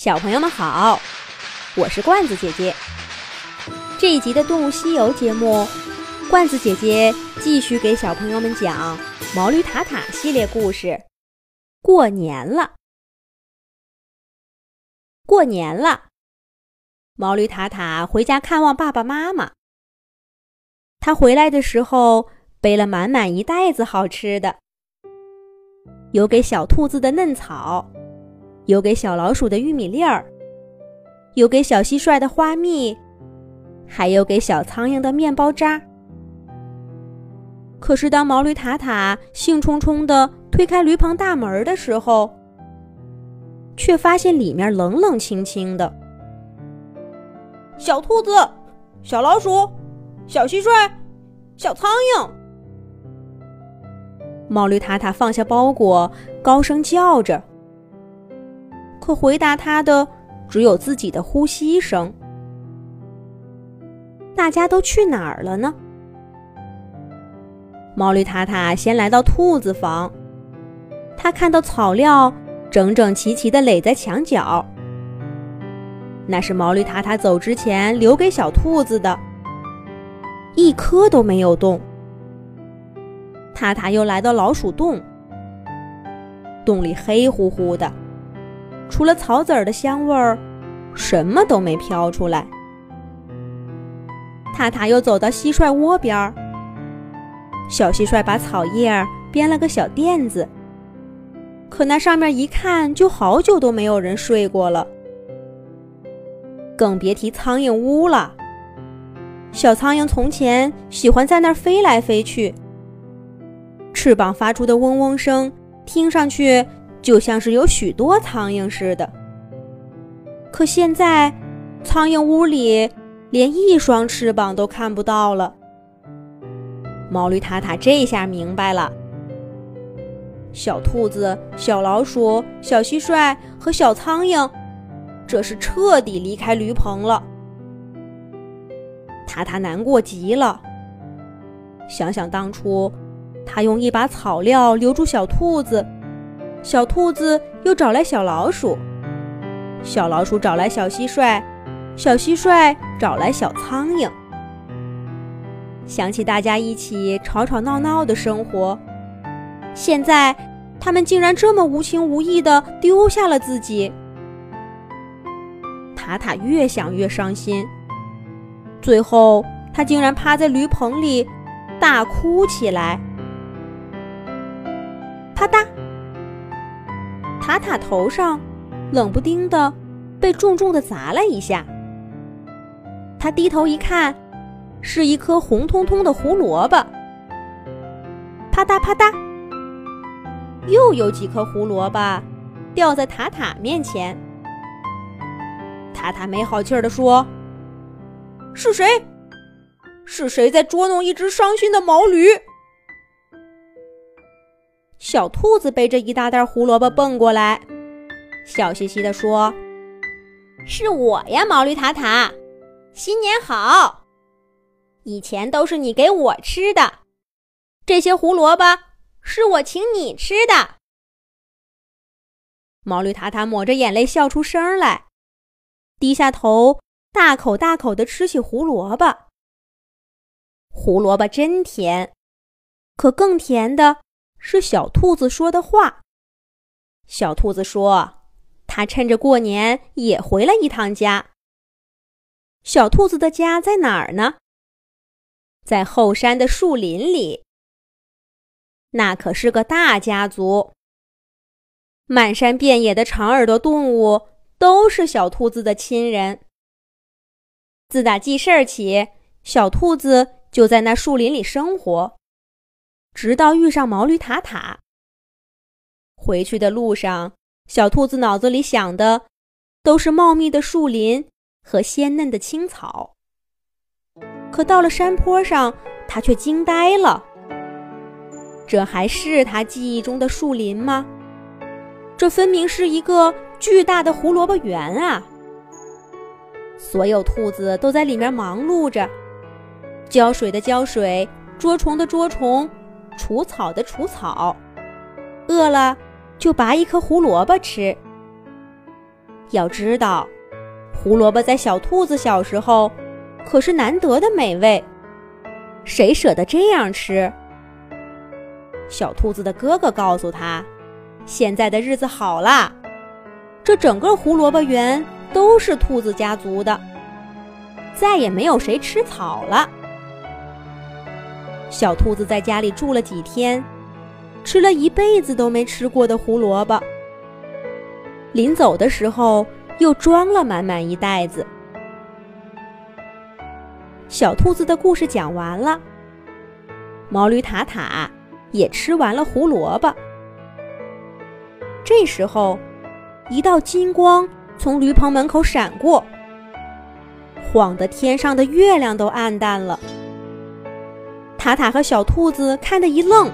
小朋友们好，我是罐子姐姐。这一集的《动物西游》节目，罐子姐姐继续给小朋友们讲毛驴塔塔系列故事。过年了，过年了，毛驴塔塔回家看望爸爸妈妈。他回来的时候背了满满一袋子好吃的，有给小兔子的嫩草。有给小老鼠的玉米粒儿，有给小蟋蟀的花蜜，还有给小苍蝇的面包渣。可是，当毛驴塔塔兴冲冲地推开驴棚大门的时候，却发现里面冷冷清清的。小兔子、小老鼠、小蟋蟀、小苍蝇。毛驴塔塔放下包裹，高声叫着。回答他的只有自己的呼吸声。大家都去哪儿了呢？毛驴塔塔先来到兔子房，他看到草料整整齐齐的垒在墙角，那是毛驴塔塔走之前留给小兔子的，一颗都没有动。塔塔又来到老鼠洞，洞里黑乎乎的。除了草籽儿的香味儿，什么都没飘出来。塔塔又走到蟋蟀窝边儿，小蟋蟀把草叶儿编了个小垫子，可那上面一看就好久都没有人睡过了，更别提苍蝇屋了。小苍蝇从前喜欢在那儿飞来飞去，翅膀发出的嗡嗡声，听上去。就像是有许多苍蝇似的，可现在，苍蝇屋里连一双翅膀都看不到了。毛驴塔塔这下明白了：小兔子、小老鼠、小蟋蟀和小苍蝇，这是彻底离开驴棚了。塔塔难过极了，想想当初，他用一把草料留住小兔子。小兔子又找来小老鼠，小老鼠找来小蟋蟀，小蟋蟀找来小苍蝇。想起大家一起吵吵闹闹的生活，现在他们竟然这么无情无义的丢下了自己。塔塔越想越伤心，最后他竟然趴在驴棚里大哭起来。啪嗒。塔塔头上冷不丁的被重重的砸了一下，他低头一看，是一颗红彤彤的胡萝卜。啪嗒啪嗒，又有几颗胡萝卜掉在塔塔面前。塔塔没好气儿的说：“是谁？是谁在捉弄一只伤心的毛驴？”小兔子背着一大袋胡萝卜蹦过来，笑嘻嘻地说：“是我呀，毛驴塔塔，新年好！以前都是你给我吃的，这些胡萝卜是我请你吃的。”毛驴塔塔抹着眼泪笑出声来，低下头，大口大口地吃起胡萝卜。胡萝卜真甜，可更甜的。是小兔子说的话。小兔子说：“他趁着过年也回了一趟家。”小兔子的家在哪儿呢？在后山的树林里。那可是个大家族，满山遍野的长耳朵动物都是小兔子的亲人。自打记事儿起，小兔子就在那树林里生活。直到遇上毛驴塔塔。回去的路上，小兔子脑子里想的都是茂密的树林和鲜嫩的青草。可到了山坡上，它却惊呆了。这还是它记忆中的树林吗？这分明是一个巨大的胡萝卜园啊！所有兔子都在里面忙碌着，浇水的浇水，捉虫的捉虫。除草的除草，饿了就拔一颗胡萝卜吃。要知道，胡萝卜在小兔子小时候可是难得的美味，谁舍得这样吃？小兔子的哥哥告诉他：“现在的日子好啦，这整个胡萝卜园都是兔子家族的，再也没有谁吃草了。”小兔子在家里住了几天，吃了一辈子都没吃过的胡萝卜。临走的时候，又装了满满一袋子。小兔子的故事讲完了，毛驴塔塔也吃完了胡萝卜。这时候，一道金光从驴棚门口闪过，晃得天上的月亮都暗淡了。塔塔和小兔子看得一愣，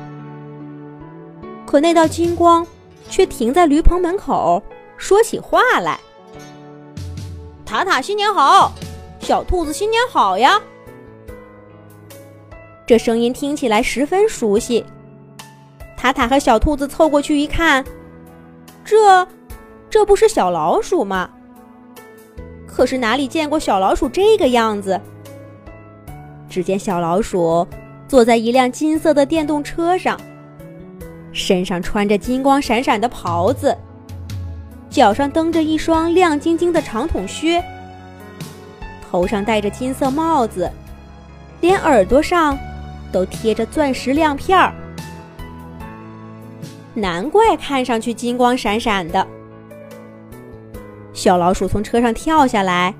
可那道金光却停在驴棚门口，说起话来：“塔塔新年好，小兔子新年好呀！”这声音听起来十分熟悉。塔塔和小兔子凑过去一看，这，这不是小老鼠吗？可是哪里见过小老鼠这个样子？只见小老鼠。坐在一辆金色的电动车上，身上穿着金光闪闪的袍子，脚上蹬着一双亮晶晶的长筒靴，头上戴着金色帽子，连耳朵上都贴着钻石亮片儿，难怪看上去金光闪闪的。小老鼠从车上跳下来，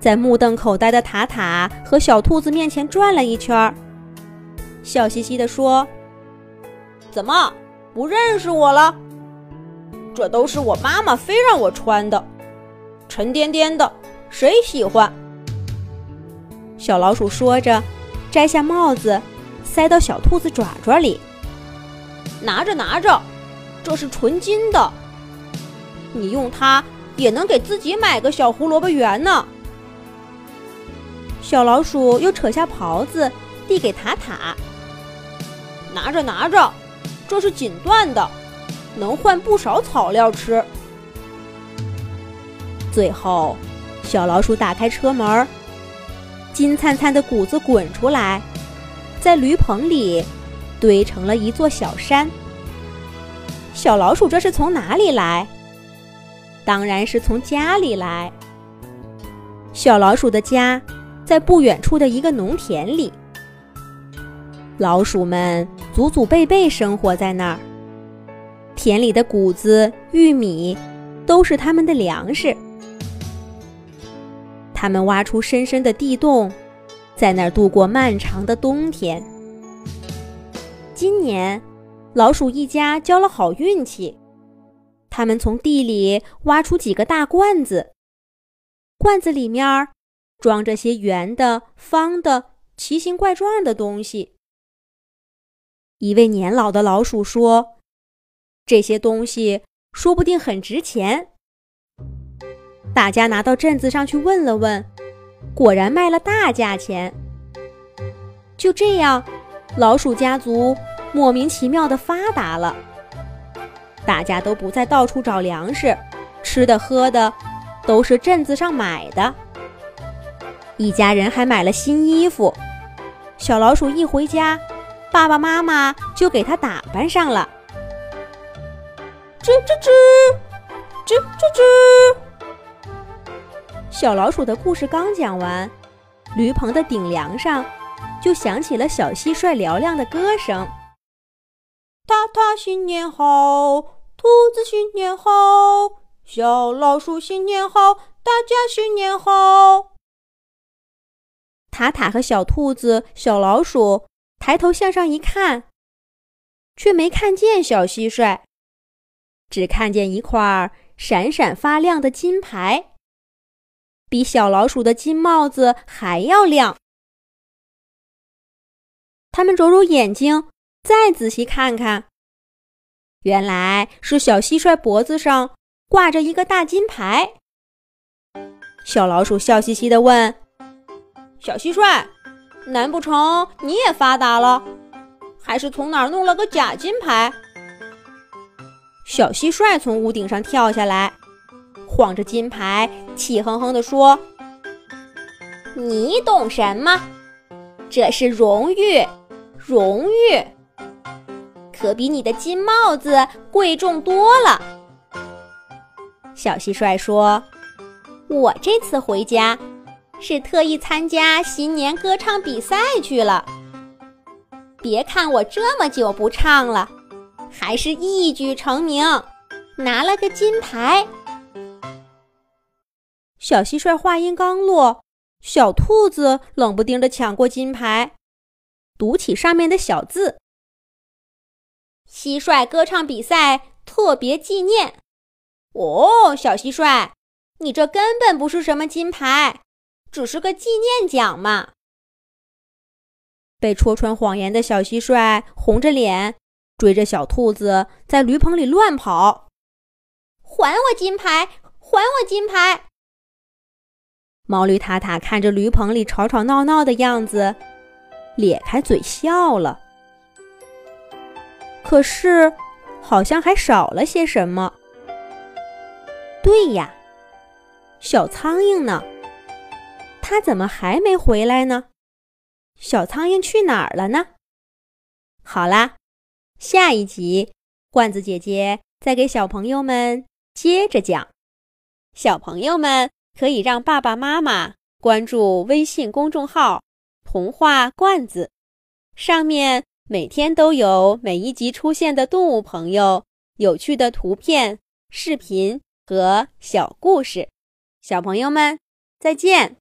在目瞪口呆的塔塔和小兔子面前转了一圈儿。笑嘻嘻地说：“怎么不认识我了？这都是我妈妈非让我穿的，沉甸甸的，谁喜欢？”小老鼠说着，摘下帽子，塞到小兔子爪爪里。拿着拿着，这是纯金的，你用它也能给自己买个小胡萝卜圆呢。小老鼠又扯下袍子，递给塔塔。拿着拿着，这是锦缎的，能换不少草料吃。最后，小老鼠打开车门，金灿灿的谷子滚出来，在驴棚里堆成了一座小山。小老鼠这是从哪里来？当然是从家里来。小老鼠的家在不远处的一个农田里。老鼠们祖祖辈辈生活在那儿，田里的谷子、玉米都是他们的粮食。他们挖出深深的地洞，在那儿度过漫长的冬天。今年，老鼠一家交了好运气，他们从地里挖出几个大罐子，罐子里面装着些圆的、方的、奇形怪状的东西。一位年老的老鼠说：“这些东西说不定很值钱。”大家拿到镇子上去问了问，果然卖了大价钱。就这样，老鼠家族莫名其妙的发达了。大家都不再到处找粮食，吃的喝的都是镇子上买的。一家人还买了新衣服。小老鼠一回家。爸爸妈妈就给他打扮上了。吱吱吱，吱吱吱。小老鼠的故事刚讲完，驴棚的顶梁上就响起了小蟋蟀嘹亮的歌声：“塔塔新年好，兔子新年好，小老鼠新年好，大家新年好。”塔塔和小兔子、小老鼠。抬头向上一看，却没看见小蟋蟀，只看见一块闪闪发亮的金牌，比小老鼠的金帽子还要亮。他们揉揉眼睛，再仔细看看，原来是小蟋蟀脖子上挂着一个大金牌。小老鼠笑嘻嘻地问：“小蟋蟀。”难不成你也发达了，还是从哪儿弄了个假金牌？小蟋蟀从屋顶上跳下来，晃着金牌，气哼哼地说：“你懂什么？这是荣誉，荣誉，可比你的金帽子贵重多了。”小蟋蟀说：“我这次回家是特意参加新年歌唱比赛去了。别看我这么久不唱了，还是一举成名，拿了个金牌。”小蟋蟀话音刚落，小兔子冷不丁地抢过金牌，读起上面的小字：“蟋蟀歌唱比赛特别纪念。”哦，小蟋蟀，你这根本不是什么金牌，只是个纪念奖嘛！被戳穿谎言的小蟋蟀红着脸追着小兔子在驴棚里乱跑，还我金牌！还我金牌！毛驴塔塔看着驴棚里吵吵闹闹的样子，咧开嘴笑了。可是，好像还少了些什么。对呀，小苍蝇呢？它怎么还没回来呢？小苍蝇去哪儿了呢？好啦，下一集罐子姐姐再给小朋友们接着讲。小朋友们可以让爸爸妈妈关注微信公众号“童话罐子”，上面每天都有每一集出现的动物朋友、有趣的图片、视频。和小故事，小朋友们再见。